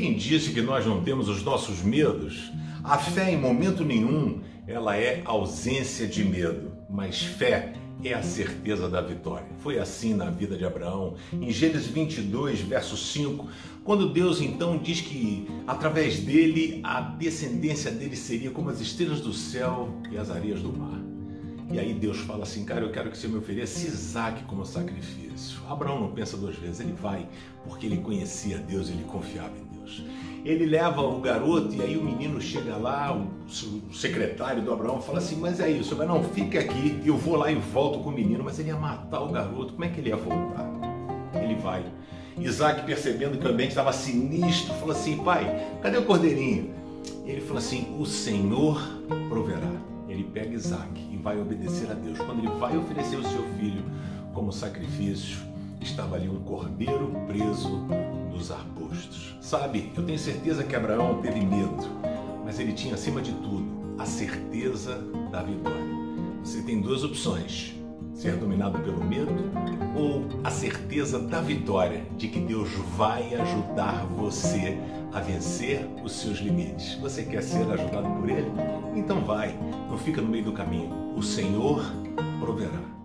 acredite que nós não temos os nossos medos. A fé, em momento nenhum, ela é ausência de medo, mas fé é a certeza da vitória. Foi assim na vida de Abraão. Em Gênesis 22, verso 5, quando Deus então diz que através dele a descendência dele seria como as estrelas do céu e as areias do mar. E aí Deus fala assim, cara, eu quero que você me ofereça Isaac como sacrifício. Abraão não pensa duas vezes, ele vai, porque ele conhecia Deus, ele confiava em Deus. Ele leva o garoto e aí o menino chega lá, o secretário do Abraão fala assim, mas é isso, mas não, fica aqui, eu vou lá e volto com o menino, mas ele ia matar o garoto, como é que ele ia voltar? Ele vai. Isaac, percebendo que o ambiente estava sinistro, falou assim, pai, cadê o cordeirinho? Ele falou assim, o Senhor proverá ele pega Isaac vai obedecer a Deus. Quando ele vai oferecer o seu filho como sacrifício, estava ali um cordeiro preso nos arbustos. Sabe, eu tenho certeza que Abraão teve medo, mas ele tinha acima de tudo a certeza da vitória. Você tem duas opções: ser dominado pelo medo ou a certeza da vitória, de que Deus vai ajudar você a vencer os seus limites. Você quer ser ajudado por Ele? Então vai, não fica no meio do caminho. O Senhor proverá.